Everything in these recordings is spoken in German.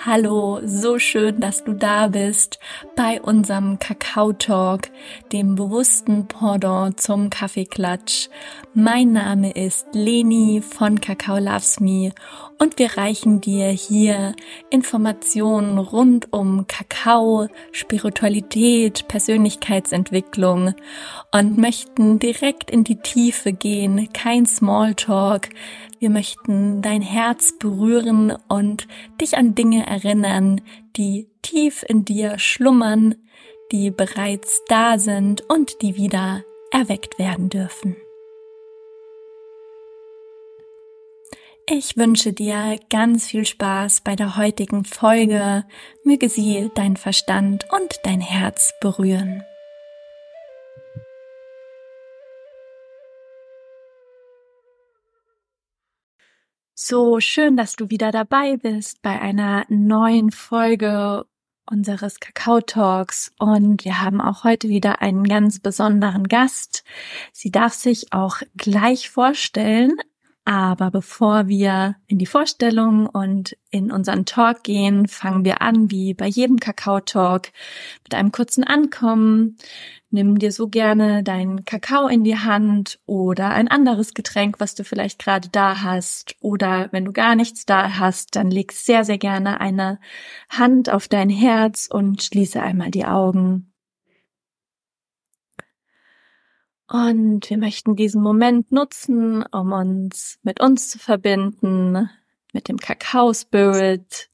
Hallo, so schön, dass du da bist bei unserem Kakao Talk, dem bewussten Pendant zum Kaffeeklatsch. Mein Name ist Leni von Kakao Loves Me und wir reichen dir hier Informationen rund um Kakao, Spiritualität, Persönlichkeitsentwicklung und möchten direkt in die Tiefe gehen, kein Smalltalk, wir möchten dein Herz berühren und dich an Dinge erinnern, die tief in dir schlummern, die bereits da sind und die wieder erweckt werden dürfen. Ich wünsche dir ganz viel Spaß bei der heutigen Folge. Möge sie dein Verstand und dein Herz berühren. So schön, dass du wieder dabei bist bei einer neuen Folge unseres Kakao Talks und wir haben auch heute wieder einen ganz besonderen Gast. Sie darf sich auch gleich vorstellen, aber bevor wir in die Vorstellung und in unseren Talk gehen, fangen wir an, wie bei jedem Kakao-Talk, mit einem kurzen Ankommen. Nimm dir so gerne deinen Kakao in die Hand oder ein anderes Getränk, was du vielleicht gerade da hast. Oder wenn du gar nichts da hast, dann leg sehr, sehr gerne eine Hand auf dein Herz und schließe einmal die Augen. Und wir möchten diesen Moment nutzen, um uns mit uns zu verbinden, mit dem Kakao-Spirit.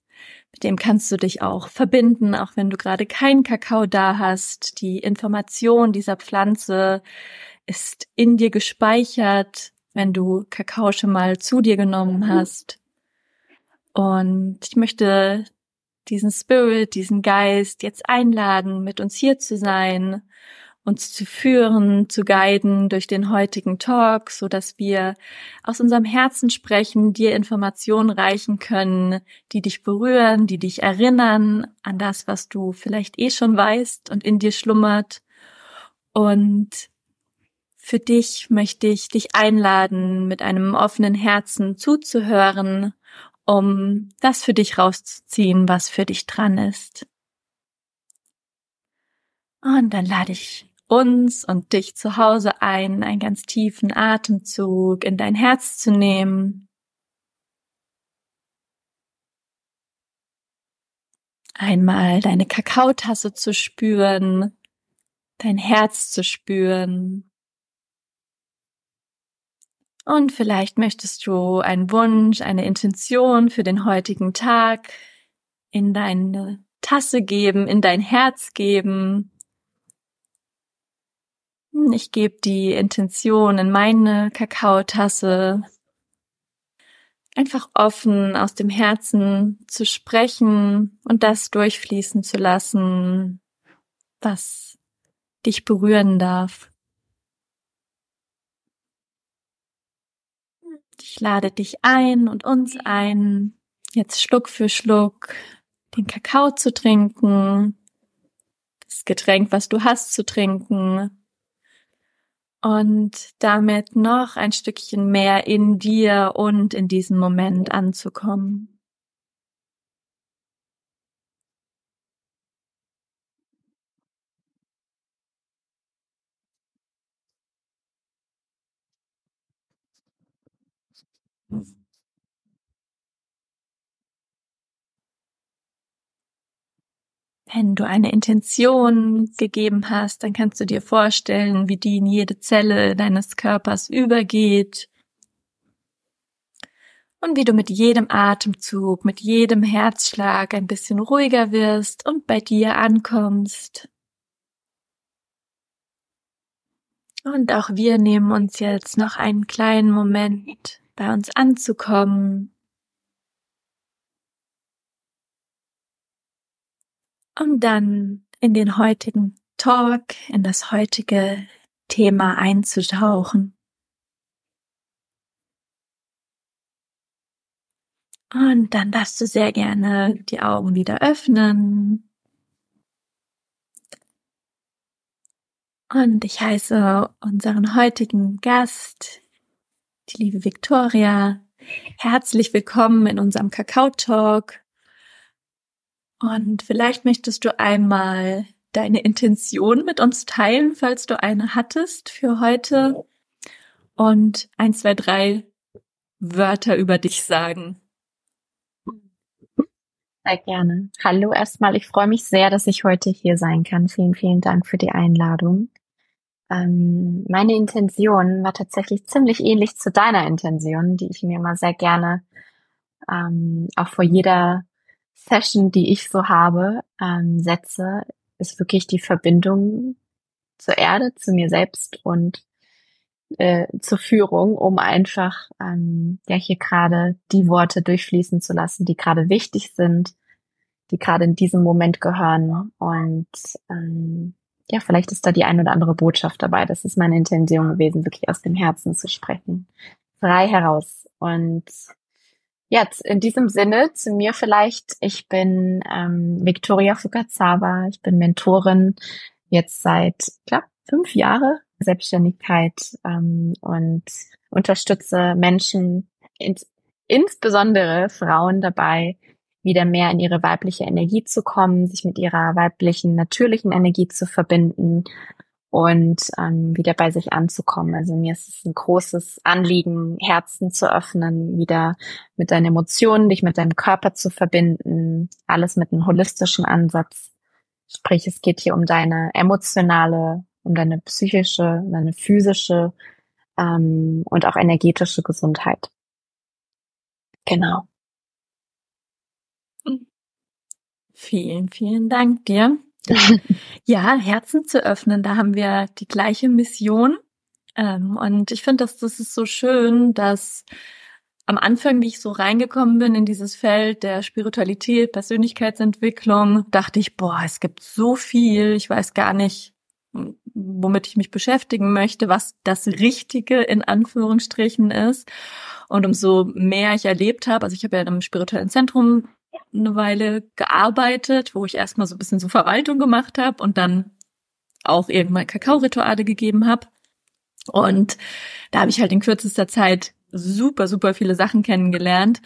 Mit dem kannst du dich auch verbinden, auch wenn du gerade keinen Kakao da hast. Die Information dieser Pflanze ist in dir gespeichert, wenn du Kakao schon mal zu dir genommen hast. Und ich möchte diesen Spirit, diesen Geist jetzt einladen, mit uns hier zu sein uns zu führen, zu guiden durch den heutigen Talk, so dass wir aus unserem Herzen sprechen, dir Informationen reichen können, die dich berühren, die dich erinnern an das, was du vielleicht eh schon weißt und in dir schlummert. Und für dich möchte ich dich einladen, mit einem offenen Herzen zuzuhören, um das für dich rauszuziehen, was für dich dran ist. Und dann lade ich uns und dich zu Hause ein, einen ganz tiefen Atemzug in dein Herz zu nehmen. Einmal deine Kakaotasse zu spüren, dein Herz zu spüren. Und vielleicht möchtest du einen Wunsch, eine Intention für den heutigen Tag in deine Tasse geben, in dein Herz geben. Ich gebe die Intention in meine Kakaotasse, einfach offen aus dem Herzen zu sprechen und das durchfließen zu lassen, was dich berühren darf. Ich lade dich ein und uns ein, jetzt Schluck für Schluck den Kakao zu trinken, das Getränk, was du hast, zu trinken und damit noch ein Stückchen mehr in dir und in diesem Moment anzukommen. Wenn du eine Intention gegeben hast, dann kannst du dir vorstellen, wie die in jede Zelle deines Körpers übergeht und wie du mit jedem Atemzug, mit jedem Herzschlag ein bisschen ruhiger wirst und bei dir ankommst. Und auch wir nehmen uns jetzt noch einen kleinen Moment, bei uns anzukommen, um dann in den heutigen Talk, in das heutige Thema einzutauchen. Und dann darfst du sehr gerne die Augen wieder öffnen. Und ich heiße unseren heutigen Gast, die liebe Victoria, Herzlich willkommen in unserem Kakao Talk. Und vielleicht möchtest du einmal deine Intention mit uns teilen, falls du eine hattest für heute. Und ein, zwei, drei Wörter über dich sagen. Sehr gerne. Hallo erstmal. Ich freue mich sehr, dass ich heute hier sein kann. Vielen, vielen Dank für die Einladung. Ähm, meine Intention war tatsächlich ziemlich ähnlich zu deiner Intention, die ich mir immer sehr gerne ähm, auch vor jeder Session, die ich so habe, ähm, setze, ist wirklich die Verbindung zur Erde, zu mir selbst und äh, zur Führung, um einfach ähm, ja hier gerade die Worte durchfließen zu lassen, die gerade wichtig sind, die gerade in diesem Moment gehören. Und ähm, ja, vielleicht ist da die ein oder andere Botschaft dabei. Das ist meine Intention gewesen, wirklich aus dem Herzen zu sprechen. Frei heraus. Und jetzt in diesem Sinne zu mir vielleicht. Ich bin ähm, Victoria Fukazawa. Ich bin Mentorin jetzt seit, glaube fünf Jahre Selbstständigkeit ähm, und unterstütze Menschen, ins, insbesondere Frauen dabei, wieder mehr in ihre weibliche Energie zu kommen, sich mit ihrer weiblichen, natürlichen Energie zu verbinden und ähm, wieder bei sich anzukommen. Also mir ist es ein großes Anliegen, Herzen zu öffnen, wieder mit deinen Emotionen, dich mit deinem Körper zu verbinden, alles mit einem holistischen Ansatz. Sprich, es geht hier um deine emotionale, um deine psychische, deine physische ähm, und auch energetische Gesundheit. Genau. Vielen, vielen Dank dir. ja, Herzen zu öffnen, da haben wir die gleiche Mission. Ähm, und ich finde, dass das ist so schön, dass am Anfang, wie ich so reingekommen bin in dieses Feld der Spiritualität, Persönlichkeitsentwicklung, dachte ich, boah, es gibt so viel, ich weiß gar nicht, womit ich mich beschäftigen möchte, was das Richtige in Anführungsstrichen ist. Und umso mehr ich erlebt habe, also ich habe ja in einem spirituellen Zentrum eine Weile gearbeitet, wo ich erstmal so ein bisschen so Verwaltung gemacht habe und dann auch irgendwann Kakao-Rituale gegeben habe. Und da habe ich halt in kürzester Zeit super, super viele Sachen kennengelernt.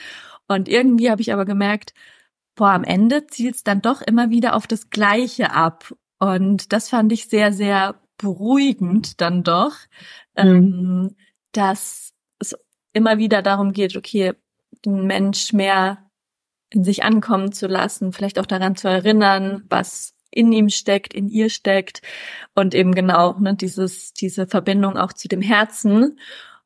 Und irgendwie habe ich aber gemerkt, boah, am Ende zielt es dann doch immer wieder auf das Gleiche ab. Und das fand ich sehr, sehr beruhigend dann doch, mhm. ähm, dass es immer wieder darum geht, okay, den Mensch mehr in sich ankommen zu lassen, vielleicht auch daran zu erinnern, was in ihm steckt, in ihr steckt und eben genau ne, dieses diese Verbindung auch zu dem Herzen.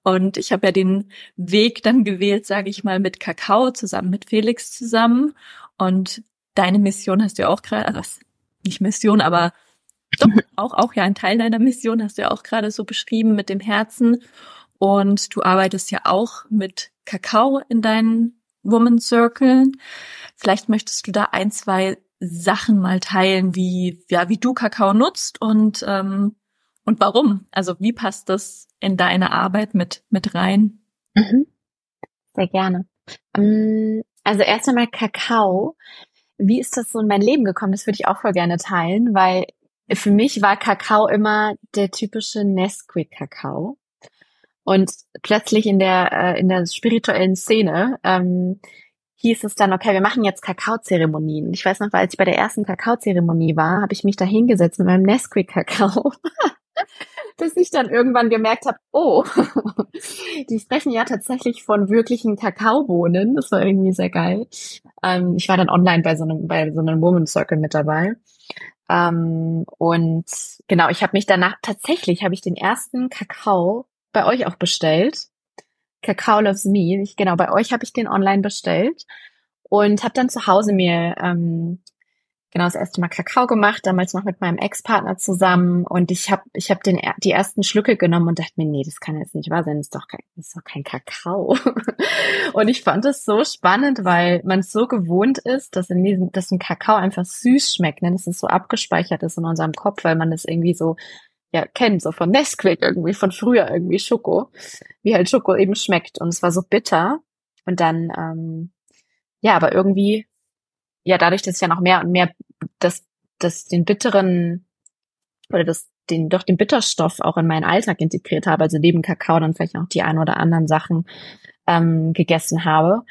Und ich habe ja den Weg dann gewählt, sage ich mal, mit Kakao zusammen mit Felix zusammen. Und deine Mission hast du ja auch gerade, also nicht Mission, aber doch auch auch ja ein Teil deiner Mission hast du ja auch gerade so beschrieben mit dem Herzen. Und du arbeitest ja auch mit Kakao in deinen Woman Circle. Vielleicht möchtest du da ein, zwei Sachen mal teilen, wie, ja, wie du Kakao nutzt und, ähm, und warum? Also wie passt das in deine Arbeit mit, mit rein? Mhm. Sehr gerne. Ähm, also erst einmal Kakao. Wie ist das so in mein Leben gekommen? Das würde ich auch voll gerne teilen, weil für mich war Kakao immer der typische Nesquik-Kakao. Und plötzlich in der, äh, in der spirituellen Szene ähm, hieß es dann, okay, wir machen jetzt Kakaozeremonien. Ich weiß noch, als ich bei der ersten Kakaozeremonie war, habe ich mich da hingesetzt mit meinem Nesquik-Kakao. bis ich dann irgendwann gemerkt habe, oh, die sprechen ja tatsächlich von wirklichen Kakaobohnen. Das war irgendwie sehr geil. Ähm, ich war dann online bei so einem, bei so einem Woman Circle mit dabei. Ähm, und genau, ich habe mich danach tatsächlich habe ich den ersten Kakao bei euch auch bestellt. Kakao Loves Me. Ich, genau, bei euch habe ich den online bestellt und habe dann zu Hause mir ähm, genau das erste Mal Kakao gemacht, damals noch mit meinem Ex-Partner zusammen und ich habe ich hab die ersten Schlücke genommen und dachte mir, nee, das kann jetzt nicht wahr sein, das ist doch kein, das ist doch kein Kakao. und ich fand es so spannend, weil man so gewohnt ist, dass in diesem dass ein Kakao einfach süß schmeckt, ne? dass es so abgespeichert ist in unserem Kopf, weil man das irgendwie so ja kennt, so von Nesquik irgendwie, von früher irgendwie Schoko, wie halt Schoko eben schmeckt. Und es war so bitter. Und dann, ähm, ja, aber irgendwie, ja, dadurch, dass ich ja noch mehr und mehr das, das den bitteren oder das den doch den Bitterstoff auch in meinen Alltag integriert habe, also neben Kakao dann vielleicht auch die ein oder anderen Sachen ähm, gegessen habe,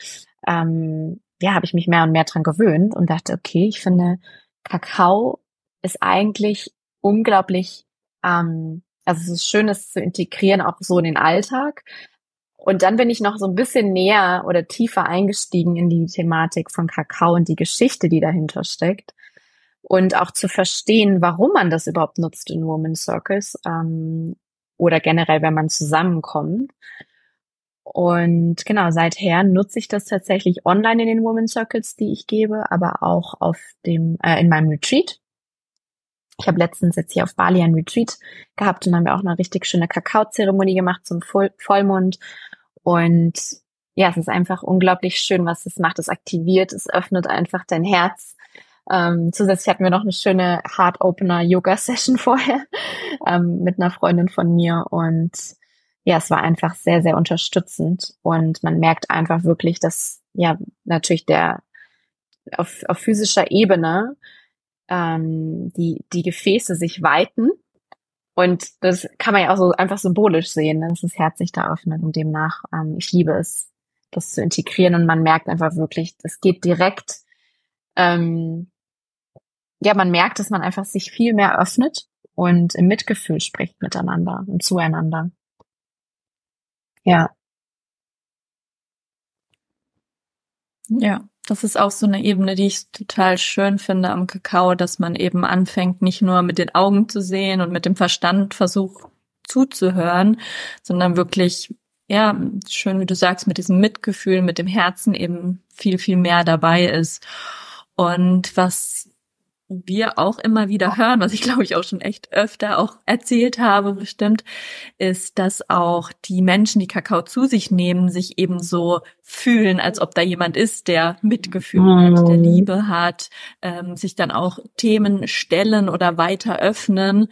ähm, ja, habe ich mich mehr und mehr dran gewöhnt und dachte, okay, ich finde, Kakao ist eigentlich unglaublich, ähm, also es ist schön, es zu integrieren, auch so in den Alltag. Und dann bin ich noch so ein bisschen näher oder tiefer eingestiegen in die Thematik von Kakao und die Geschichte, die dahinter steckt. Und auch zu verstehen, warum man das überhaupt nutzt in Woman Circles ähm, oder generell, wenn man zusammenkommt. Und genau, seither nutze ich das tatsächlich online in den Woman Circles, die ich gebe, aber auch auf dem, äh, in meinem Retreat. Ich habe letztens jetzt hier auf Bali ein Retreat gehabt und haben wir auch eine richtig schöne Kakaozeremonie gemacht zum Voll Vollmond. Und ja, es ist einfach unglaublich schön, was es macht. Es aktiviert, es öffnet einfach dein Herz. Ähm, zusätzlich hatten wir noch eine schöne Heart Opener Yoga Session vorher ähm, mit einer Freundin von mir und ja, es war einfach sehr, sehr unterstützend und man merkt einfach wirklich, dass ja natürlich der auf, auf physischer Ebene ähm, die, die Gefäße sich weiten und das kann man ja auch so einfach symbolisch sehen, dass das Herz sich da öffnet und demnach, ähm, ich liebe es, das zu integrieren und man merkt einfach wirklich, es geht direkt, ähm, ja, man merkt, dass man einfach sich viel mehr öffnet und im Mitgefühl spricht miteinander und zueinander. Ja. Ja, das ist auch so eine Ebene, die ich total schön finde am Kakao, dass man eben anfängt, nicht nur mit den Augen zu sehen und mit dem Verstand versucht zuzuhören, sondern wirklich, ja, schön, wie du sagst, mit diesem Mitgefühl, mit dem Herzen eben viel, viel mehr dabei ist. Und was wir auch immer wieder hören, was ich glaube ich auch schon echt öfter auch erzählt habe, bestimmt, ist, dass auch die Menschen, die Kakao zu sich nehmen, sich eben so fühlen, als ob da jemand ist, der Mitgefühl mhm. hat, der mhm. Liebe hat, ähm, sich dann auch Themen stellen oder weiter öffnen,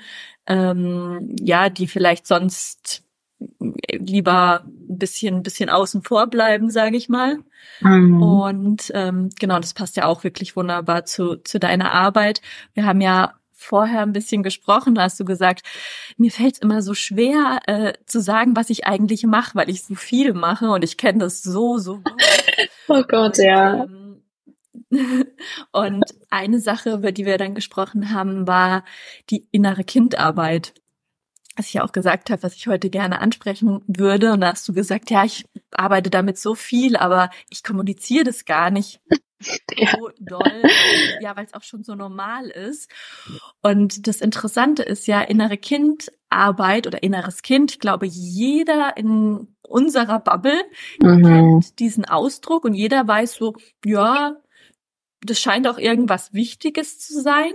ähm, ja, die vielleicht sonst lieber ein bisschen, ein bisschen außen vor bleiben, sage ich mal. Mhm. Und ähm, genau, das passt ja auch wirklich wunderbar zu, zu deiner Arbeit. Wir haben ja vorher ein bisschen gesprochen, da hast du gesagt, mir fällt es immer so schwer äh, zu sagen, was ich eigentlich mache, weil ich so viel mache und ich kenne das so, so gut. oh Gott, und, ja. Ähm, und eine Sache, über die wir dann gesprochen haben, war die innere Kindarbeit was ich ja auch gesagt habe, was ich heute gerne ansprechen würde. Und da hast du gesagt, ja, ich arbeite damit so viel, aber ich kommuniziere das gar nicht ja. so doll, ja, weil es auch schon so normal ist. Und das Interessante ist ja innere Kindarbeit oder inneres Kind. Ich glaube, jeder in unserer Bubble mhm. kennt diesen Ausdruck und jeder weiß so, ja, das scheint auch irgendwas Wichtiges zu sein.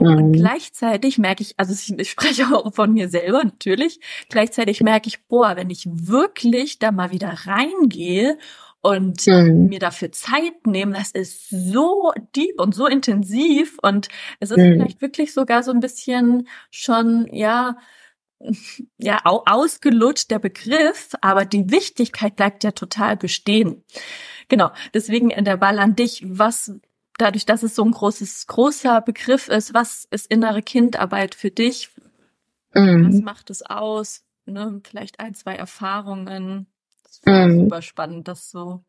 Und mhm. gleichzeitig merke ich, also ich, ich spreche auch von mir selber natürlich, gleichzeitig merke ich, boah, wenn ich wirklich da mal wieder reingehe und mhm. mir dafür Zeit nehme, das ist so deep und so intensiv und es ist mhm. vielleicht wirklich sogar so ein bisschen schon, ja, ja, ausgelutscht der Begriff, aber die Wichtigkeit bleibt ja total bestehen. Genau, deswegen der Ball an dich. Was dadurch, dass es so ein großes, großer Begriff ist, was ist innere Kindarbeit für dich? Mhm. Was macht es aus? Ne? Vielleicht ein, zwei Erfahrungen. Das mhm. super spannend, das so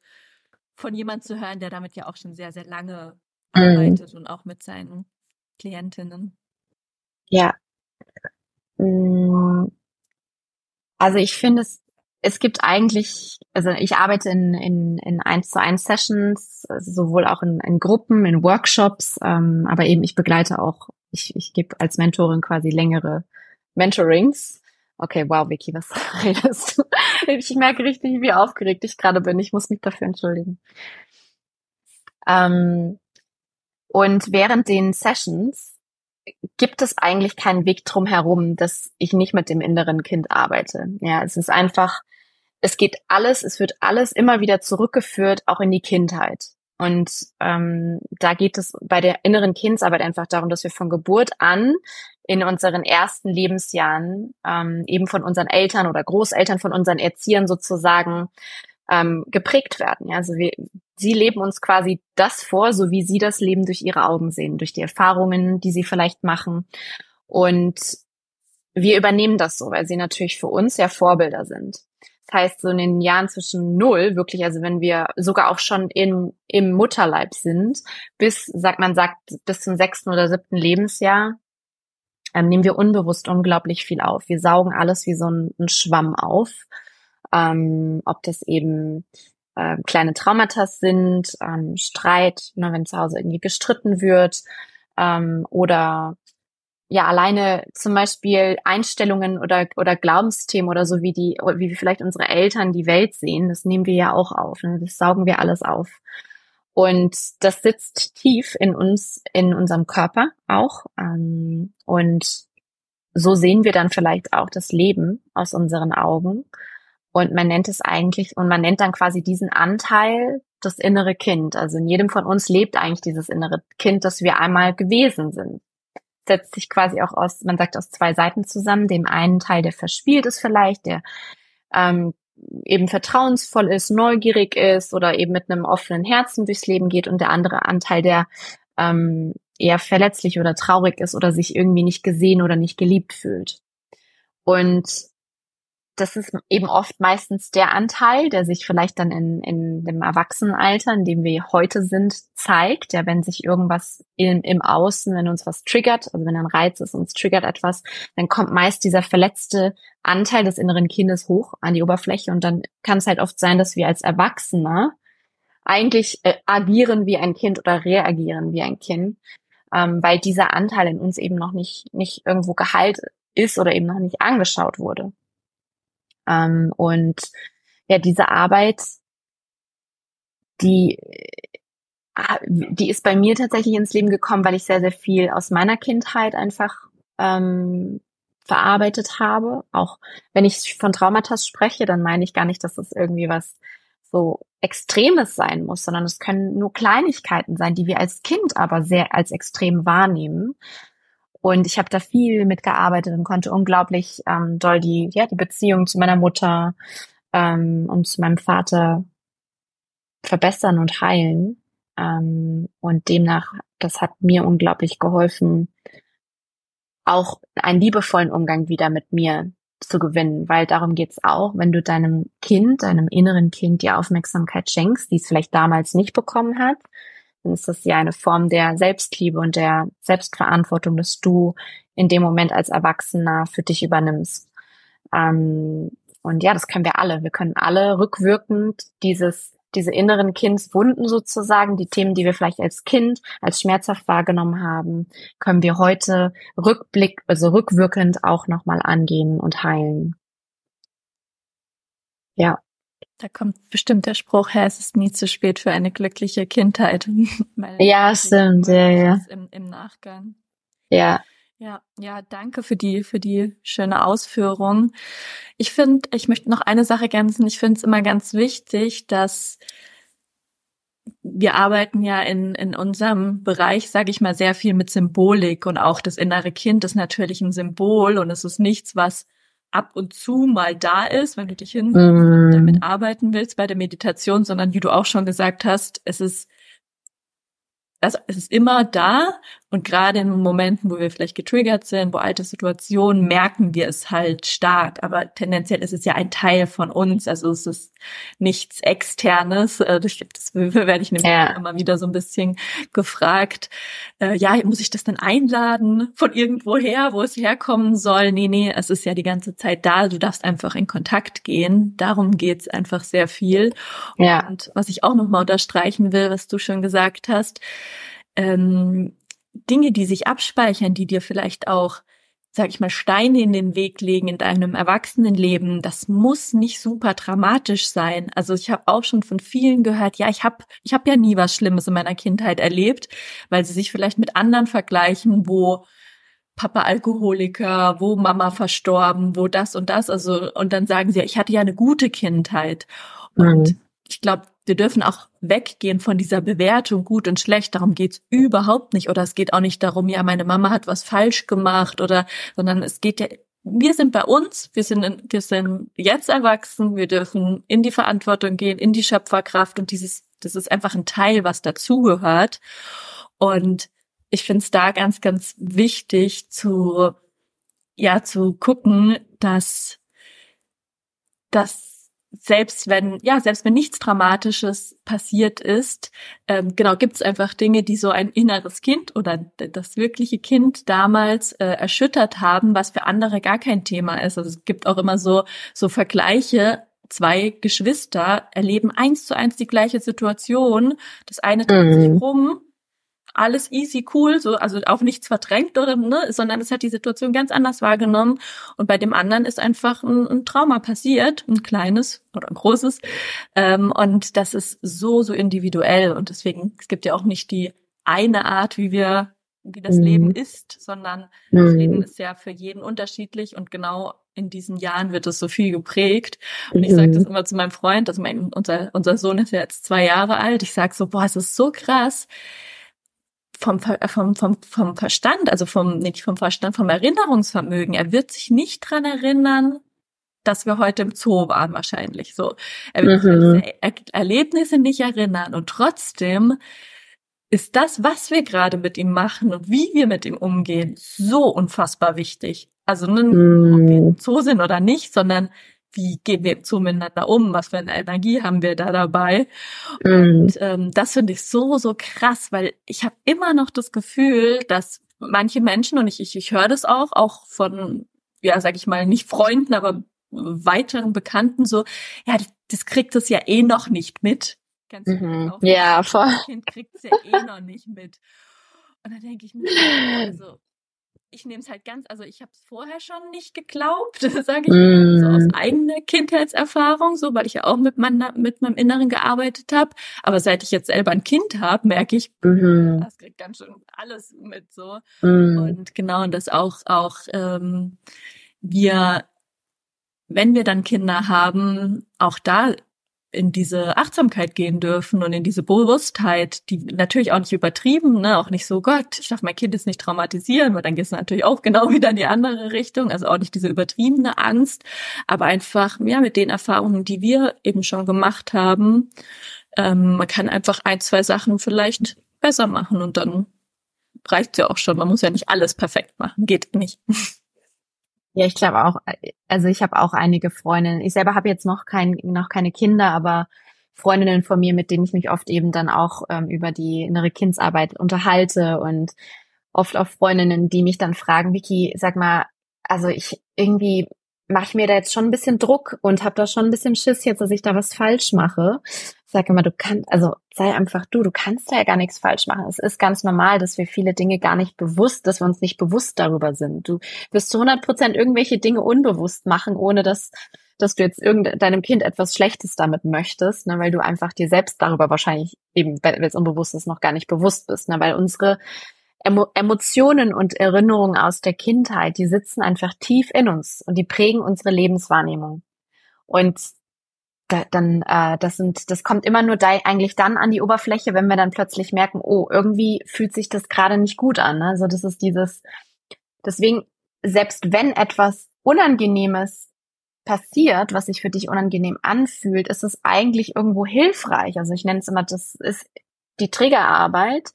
von jemand zu hören, der damit ja auch schon sehr, sehr lange mhm. arbeitet und auch mit seinen Klientinnen. Ja. Mm. Also ich finde es es gibt eigentlich, also ich arbeite in, in, in 1 zu 1 Sessions, also sowohl auch in, in Gruppen, in Workshops, ähm, aber eben ich begleite auch, ich, ich gebe als Mentorin quasi längere Mentorings. Okay, wow, Vicky, was redest du? Ich merke richtig, wie aufgeregt ich gerade bin. Ich muss mich dafür entschuldigen. Ähm, und während den Sessions gibt es eigentlich keinen Weg drum herum, dass ich nicht mit dem inneren Kind arbeite. Ja, es ist einfach es geht alles, es wird alles immer wieder zurückgeführt, auch in die Kindheit. Und ähm, da geht es bei der inneren Kindsarbeit einfach darum, dass wir von Geburt an in unseren ersten Lebensjahren ähm, eben von unseren Eltern oder Großeltern, von unseren Erziehern sozusagen ähm, geprägt werden. Ja? Also wir, sie leben uns quasi das vor, so wie sie das Leben durch ihre Augen sehen, durch die Erfahrungen, die sie vielleicht machen. Und wir übernehmen das so, weil sie natürlich für uns ja Vorbilder sind. Das heißt, so in den Jahren zwischen null, wirklich, also wenn wir sogar auch schon in, im Mutterleib sind, bis, sagt man sagt, bis zum sechsten oder siebten Lebensjahr, ähm, nehmen wir unbewusst unglaublich viel auf. Wir saugen alles wie so ein, ein Schwamm auf. Ähm, ob das eben äh, kleine Traumata sind, ähm, Streit, ne, wenn zu Hause irgendwie gestritten wird, ähm, oder ja alleine zum Beispiel Einstellungen oder oder Glaubensthemen oder so wie die wie vielleicht unsere Eltern die Welt sehen, das nehmen wir ja auch auf. Ne? Das saugen wir alles auf. Und das sitzt tief in uns, in unserem Körper auch. Ähm, und so sehen wir dann vielleicht auch das Leben aus unseren Augen. Und man nennt es eigentlich, und man nennt dann quasi diesen Anteil das innere Kind. Also in jedem von uns lebt eigentlich dieses innere Kind, das wir einmal gewesen sind. Setzt sich quasi auch aus, man sagt aus zwei Seiten zusammen. Dem einen Teil, der verspielt ist vielleicht, der ähm, eben vertrauensvoll ist, neugierig ist oder eben mit einem offenen Herzen durchs Leben geht und der andere Anteil, der ähm, eher verletzlich oder traurig ist oder sich irgendwie nicht gesehen oder nicht geliebt fühlt. Und das ist eben oft meistens der Anteil, der sich vielleicht dann in, in dem Erwachsenenalter, in dem wir heute sind, zeigt. Ja, wenn sich irgendwas im, im Außen, wenn uns was triggert, also wenn ein Reiz ist, uns triggert etwas, dann kommt meist dieser verletzte Anteil des inneren Kindes hoch an die Oberfläche und dann kann es halt oft sein, dass wir als Erwachsener eigentlich äh, agieren wie ein Kind oder reagieren wie ein Kind, ähm, weil dieser Anteil in uns eben noch nicht, nicht irgendwo geheilt ist oder eben noch nicht angeschaut wurde. Ähm, und ja, diese Arbeit, die, äh, die ist bei mir tatsächlich ins Leben gekommen, weil ich sehr, sehr viel aus meiner Kindheit einfach ähm, verarbeitet habe. Auch wenn ich von Traumata spreche, dann meine ich gar nicht, dass das irgendwie was so Extremes sein muss, sondern es können nur Kleinigkeiten sein, die wir als Kind aber sehr als extrem wahrnehmen. Und ich habe da viel mitgearbeitet und konnte unglaublich ähm, doll die, ja, die Beziehung zu meiner Mutter ähm, und zu meinem Vater verbessern und heilen. Ähm, und demnach, das hat mir unglaublich geholfen, auch einen liebevollen Umgang wieder mit mir zu gewinnen, weil darum geht's auch, wenn du deinem Kind, deinem inneren Kind die Aufmerksamkeit schenkst, die es vielleicht damals nicht bekommen hat, dann ist das ja eine Form der Selbstliebe und der Selbstverantwortung, dass du in dem Moment als Erwachsener für dich übernimmst. Ähm, und ja, das können wir alle. Wir können alle rückwirkend dieses, diese inneren Kindswunden sozusagen, die Themen, die wir vielleicht als Kind als schmerzhaft wahrgenommen haben, können wir heute rückblick, also rückwirkend auch nochmal angehen und heilen. Ja. Da kommt bestimmt der Spruch her, es ist nie zu spät für eine glückliche Kindheit. ja, stimmt, ja, ja. Im, Im Nachgang. Ja. Ja, ja, danke für die, für die schöne Ausführung. Ich finde, ich möchte noch eine Sache ergänzen. Ich finde es immer ganz wichtig, dass wir arbeiten ja in, in unserem Bereich, sage ich mal, sehr viel mit Symbolik und auch das innere Kind ist natürlich ein Symbol und es ist nichts, was ab und zu mal da ist, wenn du dich hin mm. damit arbeiten willst bei der Meditation, sondern wie du auch schon gesagt hast, es ist also es ist immer da und gerade in Momenten, wo wir vielleicht getriggert sind, wo alte Situationen, merken wir es halt stark. Aber tendenziell ist es ja ein Teil von uns. Also es ist nichts Externes. Äh, das werde ich nämlich ja. immer wieder so ein bisschen gefragt. Äh, ja, muss ich das dann einladen von irgendwoher, wo es herkommen soll? Nee, nee, es ist ja die ganze Zeit da. Du darfst einfach in Kontakt gehen. Darum geht's einfach sehr viel. Ja. Und was ich auch nochmal unterstreichen will, was du schon gesagt hast, ähm, Dinge, die sich abspeichern, die dir vielleicht auch, sag ich mal, Steine in den Weg legen in deinem Erwachsenenleben, das muss nicht super dramatisch sein. Also ich habe auch schon von vielen gehört, ja, ich habe ich hab ja nie was Schlimmes in meiner Kindheit erlebt, weil sie sich vielleicht mit anderen vergleichen, wo Papa Alkoholiker, wo Mama verstorben, wo das und das, also und dann sagen sie, ich hatte ja eine gute Kindheit. Und mhm. Ich glaube, wir dürfen auch weggehen von dieser Bewertung gut und schlecht. Darum geht's überhaupt nicht. Oder es geht auch nicht darum, ja, meine Mama hat was falsch gemacht oder, sondern es geht ja, wir sind bei uns, wir sind, wir sind jetzt erwachsen, wir dürfen in die Verantwortung gehen, in die Schöpferkraft und dieses, das ist einfach ein Teil, was dazugehört. Und ich finde es da ganz, ganz wichtig zu, ja, zu gucken, dass, dass selbst wenn, ja, selbst wenn nichts Dramatisches passiert ist, ähm, genau, gibt es einfach Dinge, die so ein inneres Kind oder das wirkliche Kind damals äh, erschüttert haben, was für andere gar kein Thema ist. Also es gibt auch immer so, so Vergleiche. Zwei Geschwister erleben eins zu eins die gleiche Situation. Das eine dreht mhm. sich rum, alles easy, cool, so, also auch nichts verdrängt oder, ne, sondern es hat die Situation ganz anders wahrgenommen. Und bei dem anderen ist einfach ein, ein Trauma passiert, ein kleines oder ein großes. Ähm, und das ist so, so individuell. Und deswegen, es gibt ja auch nicht die eine Art, wie wir, wie das mhm. Leben ist, sondern mhm. das Leben ist ja für jeden unterschiedlich und genau in diesen Jahren wird es so viel geprägt. Und ich sage das mhm. immer zu meinem Freund, also mein, unser, unser Sohn ist ja jetzt zwei Jahre alt. Ich sage so, boah, es ist so krass vom, äh, vom, vom, vom Verstand, also vom, nicht vom Verstand, vom Erinnerungsvermögen. Er wird sich nicht dran erinnern, dass wir heute im Zoo waren wahrscheinlich so. Er wird mhm. sich er Erlebnisse nicht erinnern und trotzdem ist das, was wir gerade mit ihm machen und wie wir mit ihm umgehen, so unfassbar wichtig. Also, ne, mhm. ob wir im Zoo sind oder nicht, sondern wie gehen wir zueinander um, was für eine Energie haben wir da dabei. Mhm. Und ähm, das finde ich so, so krass, weil ich habe immer noch das Gefühl, dass manche Menschen, und ich, ich, ich höre das auch, auch von, ja, sag ich mal, nicht Freunden, aber weiteren Bekannten so, ja, das, kriegt es ja eh noch nicht mit. Du mhm. Ja, voll. Das Kind kriegt es ja eh noch nicht mit. Und dann denke ich mir, also ich nehme es halt ganz, also ich habe es vorher schon nicht geglaubt, sage ich mm. so aus eigener Kindheitserfahrung, so weil ich ja auch mit, meiner, mit meinem Inneren gearbeitet habe. Aber seit ich jetzt selber ein Kind habe, merke ich, mm. das kriegt ganz schön alles mit so. Mm. Und genau, und das auch auch ähm, wir, wenn wir dann Kinder haben, auch da in diese Achtsamkeit gehen dürfen und in diese Bewusstheit, die natürlich auch nicht übertrieben, ne, auch nicht so, Gott, ich darf mein Kind jetzt nicht traumatisieren, weil dann geht es natürlich auch genau wieder in die andere Richtung, also auch nicht diese übertriebene Angst, aber einfach, ja, mit den Erfahrungen, die wir eben schon gemacht haben, ähm, man kann einfach ein, zwei Sachen vielleicht besser machen und dann reicht's ja auch schon. Man muss ja nicht alles perfekt machen, geht nicht. Ja, ich glaube auch, also ich habe auch einige Freundinnen. Ich selber habe jetzt noch kein, noch keine Kinder, aber Freundinnen von mir, mit denen ich mich oft eben dann auch ähm, über die innere Kindsarbeit unterhalte und oft auch Freundinnen, die mich dann fragen, Vicky, sag mal, also ich irgendwie mache ich mir da jetzt schon ein bisschen Druck und habe da schon ein bisschen Schiss jetzt, dass ich da was falsch mache. Ich sage immer, du kannst, also sei einfach du, du kannst da ja gar nichts falsch machen. Es ist ganz normal, dass wir viele Dinge gar nicht bewusst, dass wir uns nicht bewusst darüber sind. Du wirst zu 100 Prozent irgendwelche Dinge unbewusst machen, ohne dass dass du jetzt irgendeinem Kind etwas Schlechtes damit möchtest, ne, weil du einfach dir selbst darüber wahrscheinlich eben, weil es unbewusst ist, noch gar nicht bewusst bist, ne, weil unsere Emo Emotionen und Erinnerungen aus der Kindheit, die sitzen einfach tief in uns und die prägen unsere Lebenswahrnehmung. Und da, dann, äh, das sind, das kommt immer nur da, eigentlich dann an die Oberfläche, wenn wir dann plötzlich merken, oh, irgendwie fühlt sich das gerade nicht gut an. Ne? Also das ist dieses, deswegen, selbst wenn etwas Unangenehmes passiert, was sich für dich unangenehm anfühlt, ist es eigentlich irgendwo hilfreich. Also ich nenne es immer, das ist die Triggerarbeit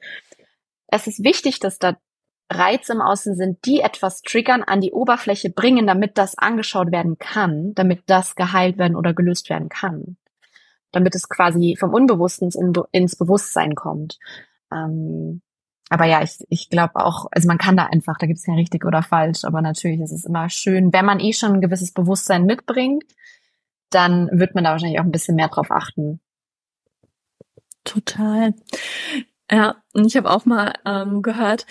es ist wichtig, dass da Reize im Außen sind, die etwas triggern, an die Oberfläche bringen, damit das angeschaut werden kann, damit das geheilt werden oder gelöst werden kann. Damit es quasi vom Unbewussten ins Bewusstsein kommt. Ähm, aber ja, ich, ich glaube auch, also man kann da einfach, da gibt es kein richtig oder falsch, aber natürlich ist es immer schön, wenn man eh schon ein gewisses Bewusstsein mitbringt, dann wird man da wahrscheinlich auch ein bisschen mehr drauf achten. Total. Ja, und ich habe auch mal ähm, gehört,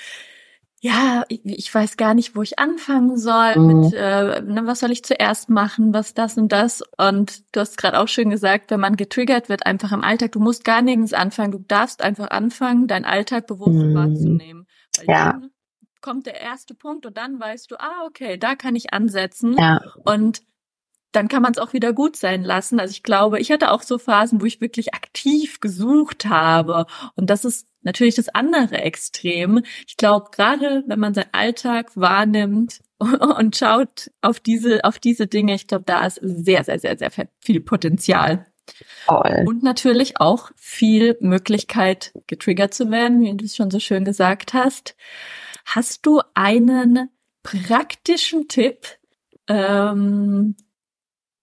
ja, ich, ich, weiß gar nicht, wo ich anfangen soll. Mhm. Mit, äh, ne, was soll ich zuerst machen? Was das und das? Und du hast gerade auch schön gesagt, wenn man getriggert wird, einfach im Alltag, du musst gar nirgends anfangen. Du darfst einfach anfangen, deinen Alltag bewusst mhm. wahrzunehmen. Weil ja. dann kommt der erste Punkt und dann weißt du, ah, okay, da kann ich ansetzen. Ja. Und dann kann man es auch wieder gut sein lassen. Also ich glaube, ich hatte auch so Phasen, wo ich wirklich aktiv gesucht habe. Und das ist natürlich das andere Extrem. Ich glaube, gerade wenn man seinen Alltag wahrnimmt und schaut auf diese, auf diese Dinge, ich glaube, da ist sehr, sehr, sehr, sehr viel Potenzial. Toll. Und natürlich auch viel Möglichkeit, getriggert zu werden, wie du es schon so schön gesagt hast. Hast du einen praktischen Tipp, ähm,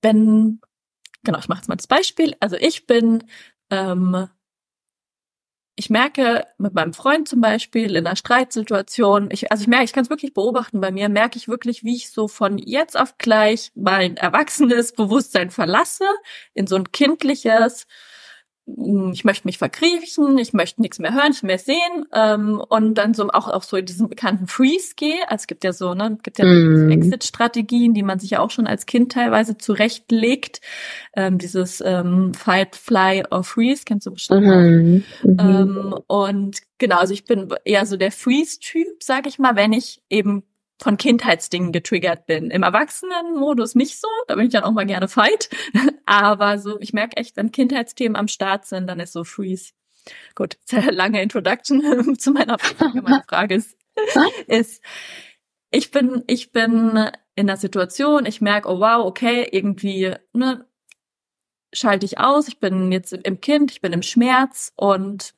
wenn genau, ich mache jetzt mal das Beispiel. Also ich bin, ähm, ich merke mit meinem Freund zum Beispiel in einer Streitsituation, ich, also ich merke, ich kann es wirklich beobachten bei mir, merke ich wirklich, wie ich so von jetzt auf gleich mein erwachsenes Bewusstsein verlasse in so ein kindliches, ich möchte mich verkriechen, ich möchte nichts mehr hören, nichts mehr sehen ähm, und dann so auch auch so in diesen bekannten Freeze gehe. Also es gibt ja so, ne, es gibt ja mm. Exit-Strategien, die man sich ja auch schon als Kind teilweise zurechtlegt. Ähm, dieses ähm, Fight, Fly or Freeze, kennst du bestimmt. Mhm. Mhm. Ähm, und genau, also ich bin eher so der Freeze-Typ, sag ich mal, wenn ich eben von Kindheitsdingen getriggert bin. Im Erwachsenenmodus nicht so, da bin ich dann auch mal gerne fight. Aber so, ich merke echt, wenn Kindheitsthemen am Start sind, dann ist so Freeze. Gut, sehr lange Introduction zu meiner Frage. Meine Frage ist, ist, ich bin, ich bin in der Situation, ich merke, oh wow, okay, irgendwie, ne, schalte ich aus, ich bin jetzt im Kind, ich bin im Schmerz und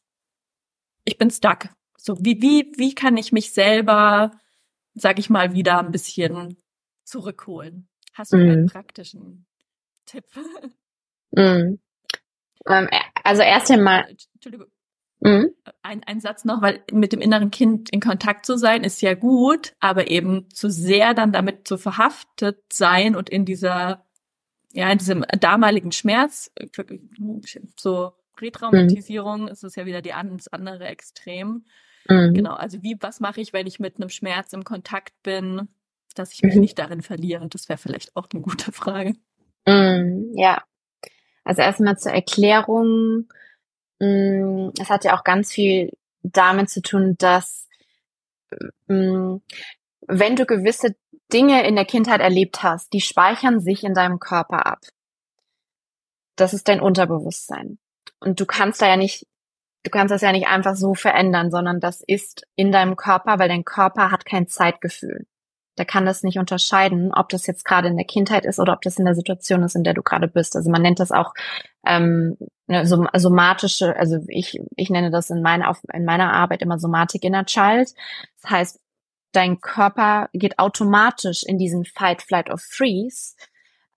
ich bin stuck. So, wie, wie, wie kann ich mich selber sag ich mal, wieder ein bisschen zurückholen. Hast du mm. einen praktischen Tipp? Mm. Ähm, also erst einmal. Äh, Entschuldigung. Mm. Ein, ein Satz noch, weil mit dem inneren Kind in Kontakt zu sein ist ja gut, aber eben zu sehr dann damit zu verhaftet sein und in dieser, ja, in diesem damaligen Schmerz, so Retraumatisierung, mm. ist es ja wieder die, das andere Extrem. Mhm. Genau, also wie, was mache ich, wenn ich mit einem Schmerz im Kontakt bin, dass ich mich mhm. nicht darin verliere? Das wäre vielleicht auch eine gute Frage. Mhm, ja. Also erstmal zur Erklärung. Mm, es hat ja auch ganz viel damit zu tun, dass mm, wenn du gewisse Dinge in der Kindheit erlebt hast, die speichern sich in deinem Körper ab. Das ist dein Unterbewusstsein. Und du kannst da ja nicht du kannst das ja nicht einfach so verändern, sondern das ist in deinem Körper, weil dein Körper hat kein Zeitgefühl. Der kann das nicht unterscheiden, ob das jetzt gerade in der Kindheit ist oder ob das in der Situation ist, in der du gerade bist. Also man nennt das auch ähm, ne, somatische, also ich, ich nenne das in meiner, in meiner Arbeit immer Somatic Inner Child. Das heißt, dein Körper geht automatisch in diesen Fight, Flight or Freeze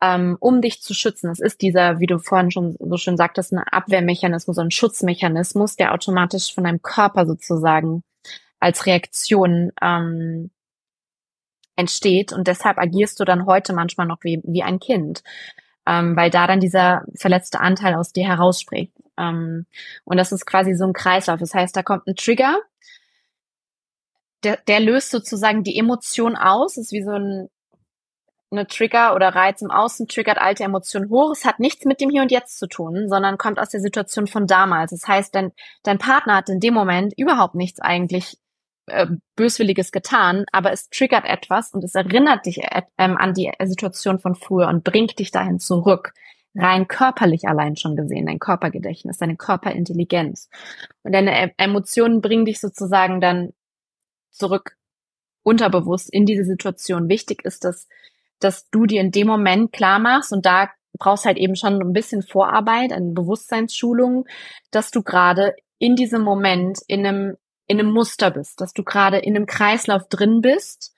ähm, um dich zu schützen. Es ist dieser, wie du vorhin schon so schön sagtest, ein Abwehrmechanismus, ein Schutzmechanismus, der automatisch von deinem Körper sozusagen als Reaktion ähm, entsteht. Und deshalb agierst du dann heute manchmal noch wie, wie ein Kind, ähm, weil da dann dieser verletzte Anteil aus dir herausspricht. Ähm, und das ist quasi so ein Kreislauf. Das heißt, da kommt ein Trigger, der, der löst sozusagen die Emotion aus, das ist wie so ein eine Trigger oder Reiz im Außen triggert alte Emotionen hoch. Es hat nichts mit dem Hier und Jetzt zu tun, sondern kommt aus der Situation von damals. Das heißt, dein, dein Partner hat in dem Moment überhaupt nichts eigentlich äh, Böswilliges getan, aber es triggert etwas und es erinnert dich äh, ähm, an die Situation von früher und bringt dich dahin zurück. Rein körperlich allein schon gesehen, dein Körpergedächtnis, deine Körperintelligenz. Und deine e Emotionen bringen dich sozusagen dann zurück unterbewusst in diese Situation. Wichtig ist, dass dass du dir in dem Moment klar machst und da brauchst halt eben schon ein bisschen Vorarbeit, eine Bewusstseinsschulung, dass du gerade in diesem Moment in einem, in einem Muster bist, dass du gerade in einem Kreislauf drin bist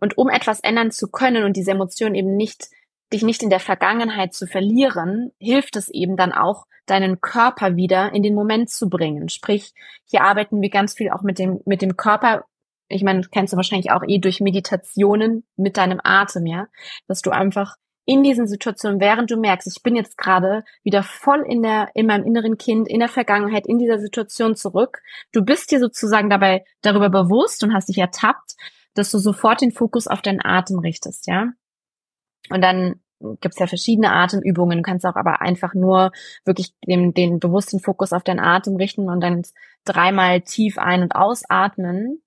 und um etwas ändern zu können und diese Emotion eben nicht, dich nicht in der Vergangenheit zu verlieren, hilft es eben dann auch, deinen Körper wieder in den Moment zu bringen. Sprich, hier arbeiten wir ganz viel auch mit dem, mit dem Körper ich meine, das kennst du wahrscheinlich auch eh durch Meditationen mit deinem Atem, ja, dass du einfach in diesen Situationen, während du merkst, ich bin jetzt gerade wieder voll in der, in meinem inneren Kind, in der Vergangenheit, in dieser Situation zurück. Du bist dir sozusagen dabei darüber bewusst und hast dich ertappt, dass du sofort den Fokus auf deinen Atem richtest, ja. Und dann gibt's ja verschiedene Atemübungen. Du kannst auch aber einfach nur wirklich den, den bewussten Fokus auf deinen Atem richten und dann dreimal tief ein- und ausatmen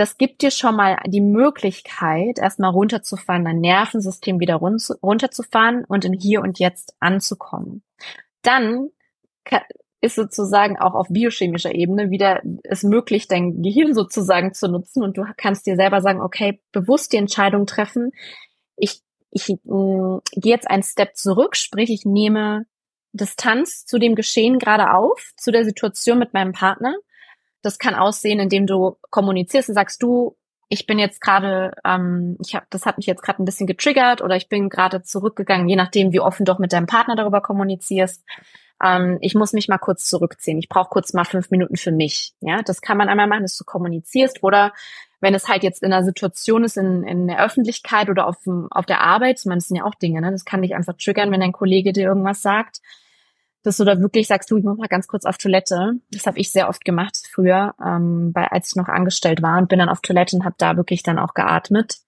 das gibt dir schon mal die Möglichkeit, erstmal runterzufahren, dein Nervensystem wieder runterzufahren und im Hier und Jetzt anzukommen. Dann ist sozusagen auch auf biochemischer Ebene wieder es möglich, dein Gehirn sozusagen zu nutzen und du kannst dir selber sagen, okay, bewusst die Entscheidung treffen. Ich, ich äh, gehe jetzt einen Step zurück, sprich, ich nehme Distanz zu dem Geschehen gerade auf, zu der Situation mit meinem Partner das kann aussehen, indem du kommunizierst und sagst, du, ich bin jetzt gerade, ähm, ich habe, das hat mich jetzt gerade ein bisschen getriggert oder ich bin gerade zurückgegangen, je nachdem, wie offen du auch mit deinem Partner darüber kommunizierst. Ähm, ich muss mich mal kurz zurückziehen. Ich brauche kurz mal fünf Minuten für mich. Ja, das kann man einmal machen, dass du kommunizierst oder wenn es halt jetzt in einer Situation ist, in, in der Öffentlichkeit oder auf, auf der Arbeit, meine, das sind ja auch Dinge, ne? Das kann dich einfach triggern, wenn dein Kollege dir irgendwas sagt dass du da wirklich sagst, du, ich muss mal ganz kurz auf Toilette. Das habe ich sehr oft gemacht früher, ähm, bei, als ich noch angestellt war und bin dann auf Toilette und habe da wirklich dann auch geatmet.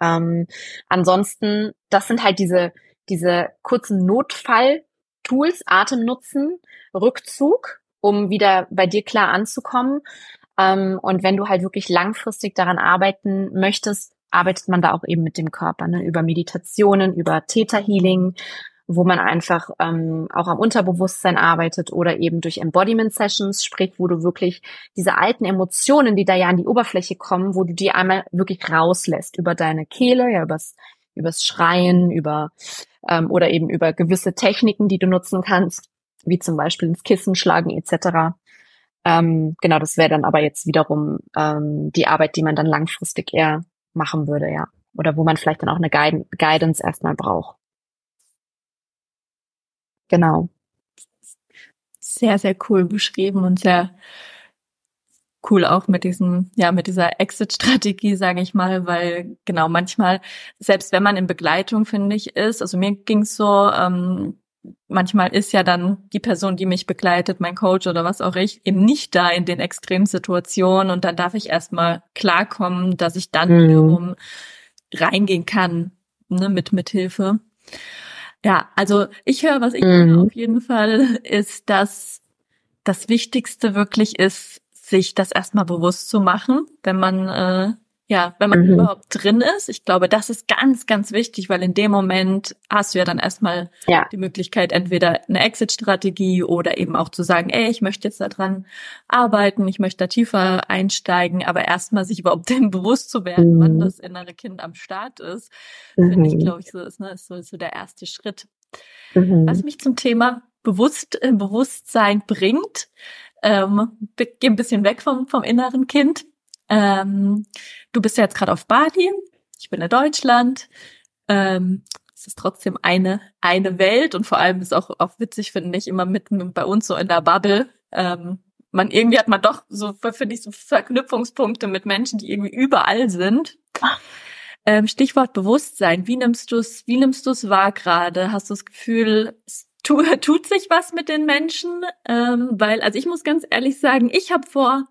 Ähm, ansonsten, das sind halt diese, diese kurzen Notfall-Tools, Atem nutzen, Rückzug, um wieder bei dir klar anzukommen. Ähm, und wenn du halt wirklich langfristig daran arbeiten möchtest, arbeitet man da auch eben mit dem Körper, ne? über Meditationen, über Theta Healing, wo man einfach ähm, auch am Unterbewusstsein arbeitet oder eben durch Embodiment Sessions, sprich, wo du wirklich diese alten Emotionen, die da ja an die Oberfläche kommen, wo du die einmal wirklich rauslässt über deine Kehle, ja, übers, übers Schreien, über ähm, oder eben über gewisse Techniken, die du nutzen kannst, wie zum Beispiel ins Kissen schlagen etc. Ähm, genau, das wäre dann aber jetzt wiederum ähm, die Arbeit, die man dann langfristig eher machen würde, ja. Oder wo man vielleicht dann auch eine Guidance erstmal braucht. Genau. Sehr, sehr cool beschrieben und sehr cool auch mit diesem, ja, mit dieser Exit-Strategie, sage ich mal, weil genau manchmal, selbst wenn man in Begleitung, finde ich, ist, also mir ging's so, ähm, manchmal ist ja dann die Person, die mich begleitet, mein Coach oder was auch ich, eben nicht da in den extremen Situationen und dann darf ich erstmal klarkommen, dass ich dann mhm. wiederum reingehen kann, ne, mit Mithilfe. Ja, also ich höre, was ich mhm. höre auf jeden Fall, ist, dass das Wichtigste wirklich ist, sich das erstmal bewusst zu machen, wenn man äh, ja, wenn man mhm. überhaupt drin ist. Ich glaube, das ist ganz, ganz wichtig, weil in dem Moment hast du ja dann erstmal ja. die Möglichkeit, entweder eine Exit-Strategie oder eben auch zu sagen, ey, ich möchte jetzt daran arbeiten, ich möchte da tiefer einsteigen, aber erstmal sich überhaupt dem bewusst zu werden, mhm. wann das innere Kind am Start ist, mhm. finde ich, mhm. glaube ich, so ist, ne, ist so, so der erste Schritt. Mhm. Was mich zum Thema Bewusst, äh, Bewusstsein bringt, ähm, geh ein bisschen weg vom, vom inneren Kind ähm, du bist ja jetzt gerade auf Bali, ich bin in Deutschland. Ähm, es ist trotzdem eine eine Welt und vor allem ist auch auch witzig finde ich immer mit, mit bei uns so in der Bubble. Ähm, man irgendwie hat man doch so finde ich so Verknüpfungspunkte mit Menschen, die irgendwie überall sind. Ähm, Stichwort Bewusstsein. Wie nimmst du es? Wie nimmst du es wahr gerade? Hast du das Gefühl, es tu, tut sich was mit den Menschen? Ähm, weil also ich muss ganz ehrlich sagen, ich habe vor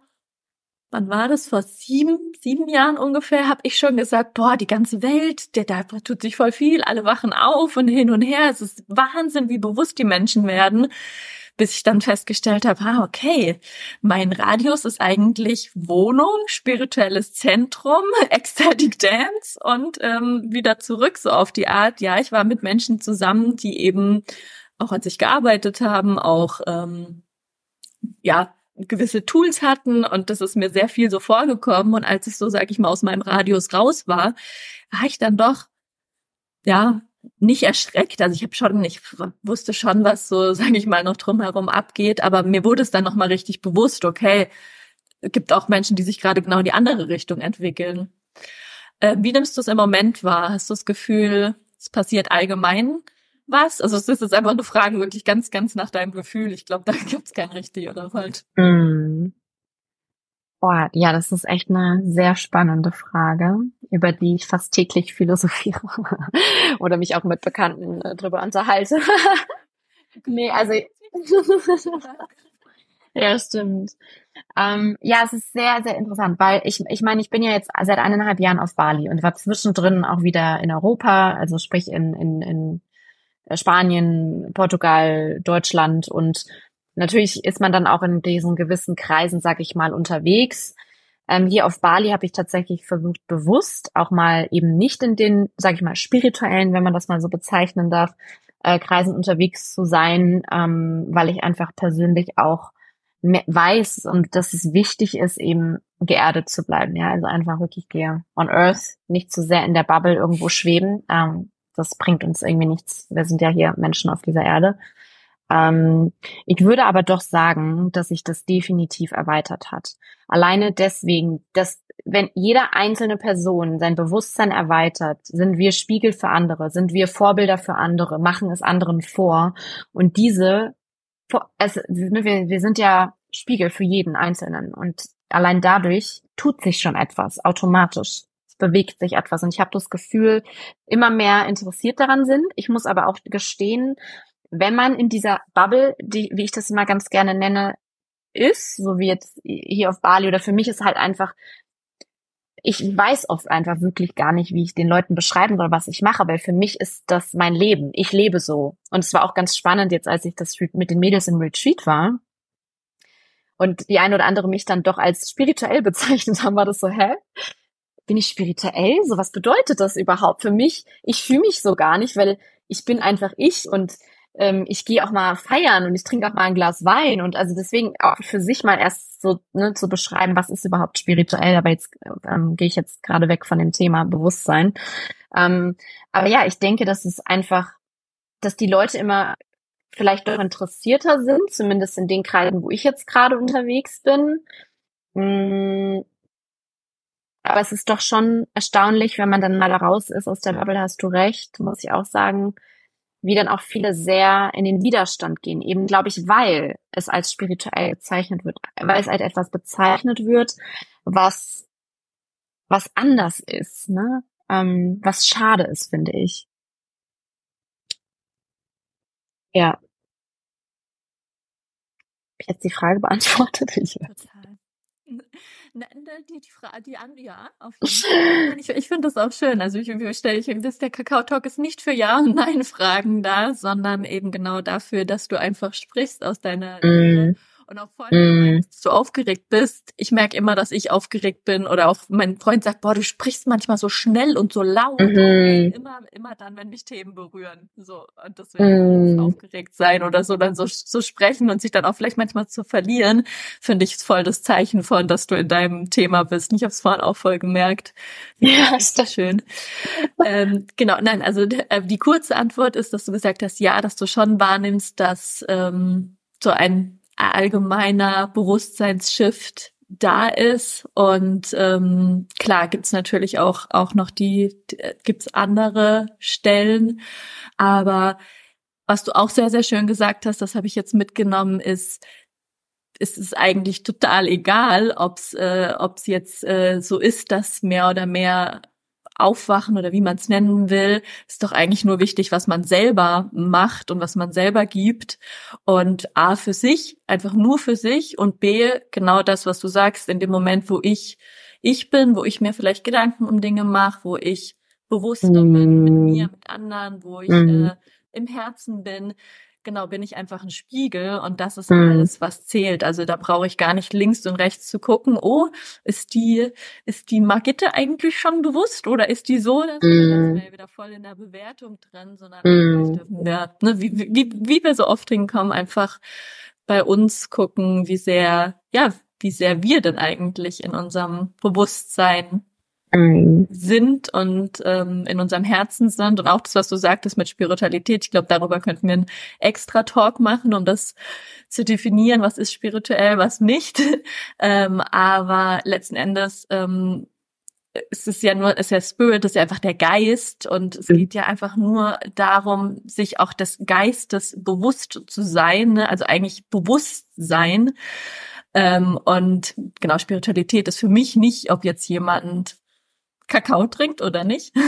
wann war das, vor sieben, sieben Jahren ungefähr, habe ich schon gesagt, boah, die ganze Welt, der, da tut sich voll viel, alle wachen auf und hin und her. Es ist Wahnsinn, wie bewusst die Menschen werden. Bis ich dann festgestellt habe, ah, okay, mein Radius ist eigentlich Wohnung, spirituelles Zentrum, Ecstatic Dance und ähm, wieder zurück so auf die Art, ja, ich war mit Menschen zusammen, die eben auch an sich gearbeitet haben, auch ähm, ja, gewisse Tools hatten und das ist mir sehr viel so vorgekommen und als ich so, sag ich mal, aus meinem Radius raus war, war ich dann doch, ja, nicht erschreckt. Also ich habe schon, ich wusste schon, was so, sage ich mal, noch drumherum abgeht, aber mir wurde es dann nochmal richtig bewusst, okay, gibt auch Menschen, die sich gerade genau in die andere Richtung entwickeln. Äh, wie nimmst du es im Moment wahr? Hast du das Gefühl, es passiert allgemein was? Also es ist jetzt einfach eine Frage wirklich ganz, ganz nach deinem Gefühl. Ich glaube, da gibt's kein richtig oder falsch. Mm. Boah, ja, das ist echt eine sehr spannende Frage, über die ich fast täglich philosophiere oder mich auch mit Bekannten äh, drüber unterhalte. nee, also ja, stimmt. Ähm, ja, es ist sehr, sehr interessant, weil ich, ich meine, ich bin ja jetzt seit eineinhalb Jahren auf Bali und war zwischendrin auch wieder in Europa, also sprich in, in, in Spanien, Portugal, Deutschland und natürlich ist man dann auch in diesen gewissen Kreisen, sag ich mal, unterwegs. Ähm, hier auf Bali habe ich tatsächlich versucht, bewusst auch mal eben nicht in den, sag ich mal, spirituellen, wenn man das mal so bezeichnen darf, äh, Kreisen unterwegs zu sein, ähm, weil ich einfach persönlich auch weiß und dass es wichtig ist, eben geerdet zu bleiben. Ja, also einfach wirklich hier on Earth, nicht zu sehr in der Bubble irgendwo schweben. Ähm, das bringt uns irgendwie nichts. Wir sind ja hier Menschen auf dieser Erde. Ähm, ich würde aber doch sagen, dass sich das definitiv erweitert hat. Alleine deswegen, dass wenn jeder einzelne Person sein Bewusstsein erweitert, sind wir Spiegel für andere, sind wir Vorbilder für andere, machen es anderen vor. Und diese, also wir, wir sind ja Spiegel für jeden Einzelnen. Und allein dadurch tut sich schon etwas automatisch. Bewegt sich etwas. Und ich habe das Gefühl, immer mehr interessiert daran sind. Ich muss aber auch gestehen, wenn man in dieser Bubble, die, wie ich das immer ganz gerne nenne, ist, so wie jetzt hier auf Bali oder für mich ist halt einfach, ich weiß oft einfach wirklich gar nicht, wie ich den Leuten beschreiben soll, was ich mache, weil für mich ist das mein Leben. Ich lebe so. Und es war auch ganz spannend jetzt, als ich das mit den Mädels im Retreat war. Und die eine oder andere mich dann doch als spirituell bezeichnet haben, war das so, hä? Bin ich spirituell? So, was bedeutet das überhaupt für mich? Ich fühle mich so gar nicht, weil ich bin einfach ich und ähm, ich gehe auch mal feiern und ich trinke auch mal ein Glas Wein und also deswegen auch für sich mal erst so ne, zu beschreiben, was ist überhaupt spirituell, aber jetzt ähm, gehe ich jetzt gerade weg von dem Thema Bewusstsein. Ähm, aber ja, ich denke, dass es einfach, dass die Leute immer vielleicht doch interessierter sind, zumindest in den Kreisen, wo ich jetzt gerade unterwegs bin. Aber es ist doch schon erstaunlich, wenn man dann mal raus ist aus der Bubble, hast du recht, muss ich auch sagen, wie dann auch viele sehr in den Widerstand gehen, eben glaube ich, weil es als spirituell bezeichnet wird, weil es als etwas bezeichnet wird, was was anders ist, ne? Ähm, was schade ist, finde ich. Ja. Hab ich jetzt die Frage beantwortet? Ich Total. Ne, die, die, Frage, die an, ja, auf jeden Fall. Ich, ich finde das auch schön. Also ich, ich stelle, ich, das, der Kakao-Talk ist nicht für Ja- und Nein-Fragen da, sondern eben genau dafür, dass du einfach sprichst aus deiner mm. Und auch vor allem, mm. dass du aufgeregt bist. Ich merke immer, dass ich aufgeregt bin oder auch mein Freund sagt, boah, du sprichst manchmal so schnell und so laut. Mhm. Immer, immer dann, wenn mich Themen berühren. So, und deswegen mm. aufgeregt sein oder so, dann so, so sprechen und sich dann auch vielleicht manchmal zu verlieren, finde ich voll das Zeichen von, dass du in deinem Thema bist. Ich habe es vorhin auch voll gemerkt. Ja, ist das schön. ähm, genau, nein, also äh, die kurze Antwort ist, dass du gesagt hast, ja, dass du schon wahrnimmst, dass ähm, so ein allgemeiner Bewusstseinsshift da ist. Und ähm, klar gibt's natürlich auch, auch noch die, gibt's andere Stellen. Aber was du auch sehr, sehr schön gesagt hast, das habe ich jetzt mitgenommen, ist, ist es eigentlich total egal, ob es äh, ob's jetzt äh, so ist, dass mehr oder mehr Aufwachen oder wie man es nennen will, ist doch eigentlich nur wichtig, was man selber macht und was man selber gibt. Und A für sich, einfach nur für sich und B genau das, was du sagst, in dem Moment, wo ich ich bin, wo ich mir vielleicht Gedanken um Dinge mache, wo ich bewusster mm. bin mit mir, mit anderen, wo ich mm. äh, im Herzen bin, genau, bin ich einfach ein Spiegel und das ist mhm. alles, was zählt. Also da brauche ich gar nicht links und rechts zu gucken, oh, ist die, ist die Margitte eigentlich schon bewusst oder ist die so? Das mhm. ist wieder voll in der Bewertung drin, sondern mhm. dürfen wir, ne, wie, wie, wie wir so oft hinkommen, einfach bei uns gucken, wie sehr, ja, wie sehr wir denn eigentlich in unserem Bewusstsein. Sind und ähm, in unserem Herzen sind und auch das, was du sagtest mit Spiritualität. Ich glaube, darüber könnten wir einen extra Talk machen, um das zu definieren, was ist spirituell, was nicht. ähm, aber letzten Endes ähm, es ist ja nur, es ist ja Spirit, es ist ja einfach der Geist und es mhm. geht ja einfach nur darum, sich auch des Geistes bewusst zu sein, ne? also eigentlich Bewusstsein. Ähm, und genau, Spiritualität ist für mich nicht, ob jetzt jemand Kakao trinkt oder nicht.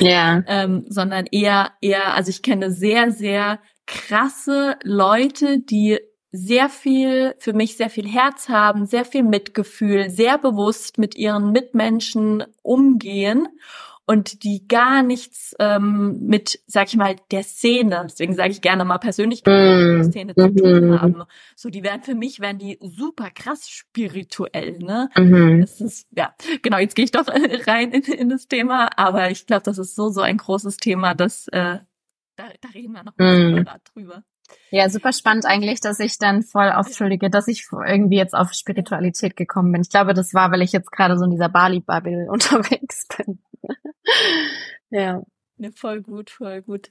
Ja. ähm, sondern eher, eher, also ich kenne sehr, sehr krasse Leute, die sehr viel, für mich sehr viel Herz haben, sehr viel Mitgefühl, sehr bewusst mit ihren Mitmenschen umgehen und die gar nichts ähm, mit, sag ich mal, der Szene, deswegen sage ich gerne mal persönlich, mm. Szene zu tun mm. haben. So, die werden für mich, werden die super krass spirituell, ne? Mm. Das ist, ja, genau, jetzt gehe ich doch rein in, in das Thema, aber ich glaube, das ist so, so ein großes Thema, dass äh, da, da reden wir noch mal mm. drüber. Ja, super spannend eigentlich, dass ich dann voll auf, entschuldige, dass ich irgendwie jetzt auf Spiritualität gekommen bin. Ich glaube, das war, weil ich jetzt gerade so in dieser Bali-Bubble unterwegs bin. ja. ja. Voll gut, voll gut.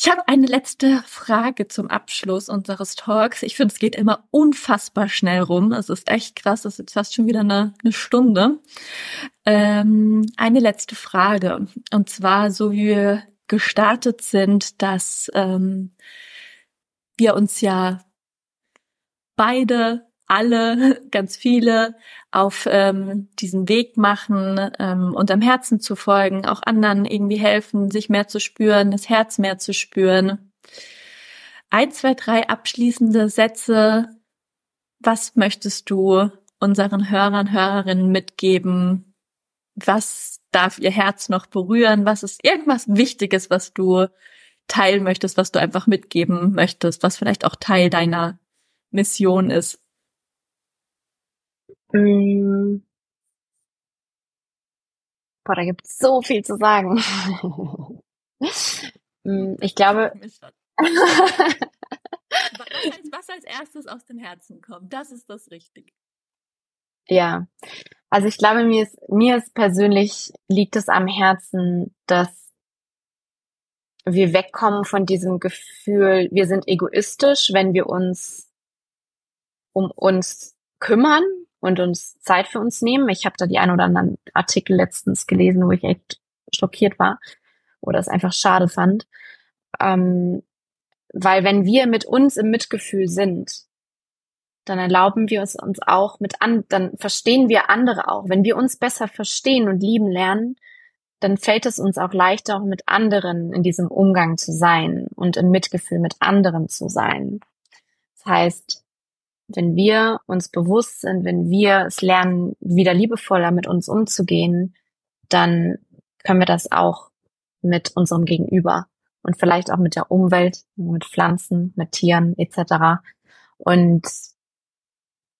Ich habe eine letzte Frage zum Abschluss unseres Talks. Ich finde, es geht immer unfassbar schnell rum. Es ist echt krass. Es ist jetzt fast schon wieder eine, eine Stunde. Ähm, eine letzte Frage. Und zwar, so wie wir gestartet sind, dass ähm, wir uns ja beide alle, ganz viele auf ähm, diesen Weg machen ähm, und Herzen zu folgen, auch anderen irgendwie helfen, sich mehr zu spüren, das Herz mehr zu spüren. Ein, zwei, drei abschließende Sätze. Was möchtest du unseren Hörern, Hörerinnen mitgeben? Was darf ihr Herz noch berühren? Was ist irgendwas Wichtiges, was du teilen möchtest, was du einfach mitgeben möchtest, was vielleicht auch Teil deiner Mission ist? Mm. Boah, da gibt es so viel zu sagen. Mm, ich glaube. was, als, was als erstes aus dem Herzen kommt, das ist das Richtige. Ja, also ich glaube, mir ist, mir ist persönlich liegt es am Herzen, dass wir wegkommen von diesem Gefühl, wir sind egoistisch, wenn wir uns um uns kümmern und uns Zeit für uns nehmen. Ich habe da die ein oder anderen Artikel letztens gelesen, wo ich echt schockiert war oder es einfach schade fand. Ähm, weil wenn wir mit uns im Mitgefühl sind, dann erlauben wir es uns auch mit an, dann verstehen wir andere auch. Wenn wir uns besser verstehen und lieben lernen, dann fällt es uns auch leichter, mit anderen in diesem Umgang zu sein und im Mitgefühl mit anderen zu sein. Das heißt, wenn wir uns bewusst sind, wenn wir es lernen, wieder liebevoller mit uns umzugehen, dann können wir das auch mit unserem Gegenüber und vielleicht auch mit der Umwelt, mit Pflanzen, mit Tieren etc. Und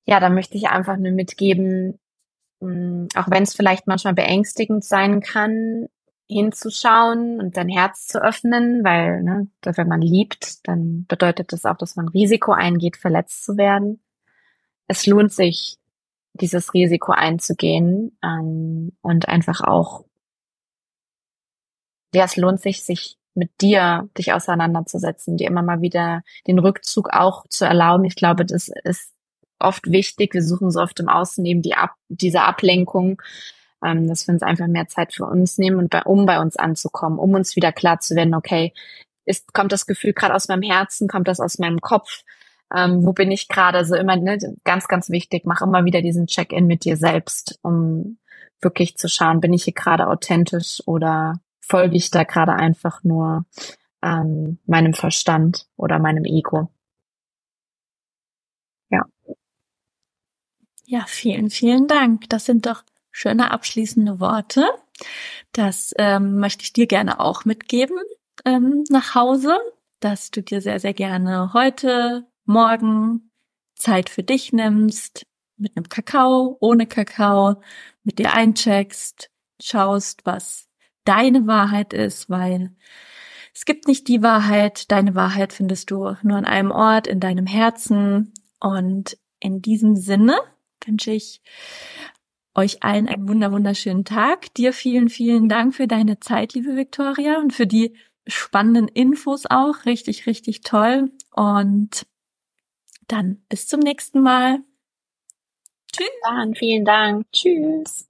ja, da möchte ich einfach nur mitgeben, auch wenn es vielleicht manchmal beängstigend sein kann, hinzuschauen und dein Herz zu öffnen, weil ne, wenn man liebt, dann bedeutet das auch, dass man Risiko eingeht, verletzt zu werden. Es lohnt sich, dieses Risiko einzugehen ähm, und einfach auch, ja, es lohnt sich, sich mit dir dich auseinanderzusetzen, dir immer mal wieder den Rückzug auch zu erlauben. Ich glaube, das ist oft wichtig. Wir suchen so oft im Außen eben die Ab diese Ablenkung ähm, dass wir uns einfach mehr Zeit für uns nehmen und bei, um bei uns anzukommen, um uns wieder klar zu werden, okay, ist, kommt das Gefühl gerade aus meinem Herzen, kommt das aus meinem Kopf, ähm, wo bin ich gerade, also immer ne, ganz, ganz wichtig, mach immer wieder diesen Check-in mit dir selbst, um wirklich zu schauen, bin ich hier gerade authentisch oder folge ich da gerade einfach nur ähm, meinem Verstand oder meinem Ego. Ja. Ja, vielen, vielen Dank. Das sind doch schöne abschließende Worte. Das ähm, möchte ich dir gerne auch mitgeben ähm, nach Hause, dass du dir sehr, sehr gerne heute, morgen Zeit für dich nimmst, mit einem Kakao, ohne Kakao, mit dir eincheckst, schaust, was deine Wahrheit ist, weil es gibt nicht die Wahrheit, deine Wahrheit findest du nur an einem Ort, in deinem Herzen. Und in diesem Sinne wünsche ich euch allen einen wunder wunderschönen Tag. Dir vielen, vielen Dank für deine Zeit, liebe Victoria, und für die spannenden Infos auch. Richtig, richtig toll. Und dann bis zum nächsten Mal. Tschüss. Dann vielen Dank. Tschüss.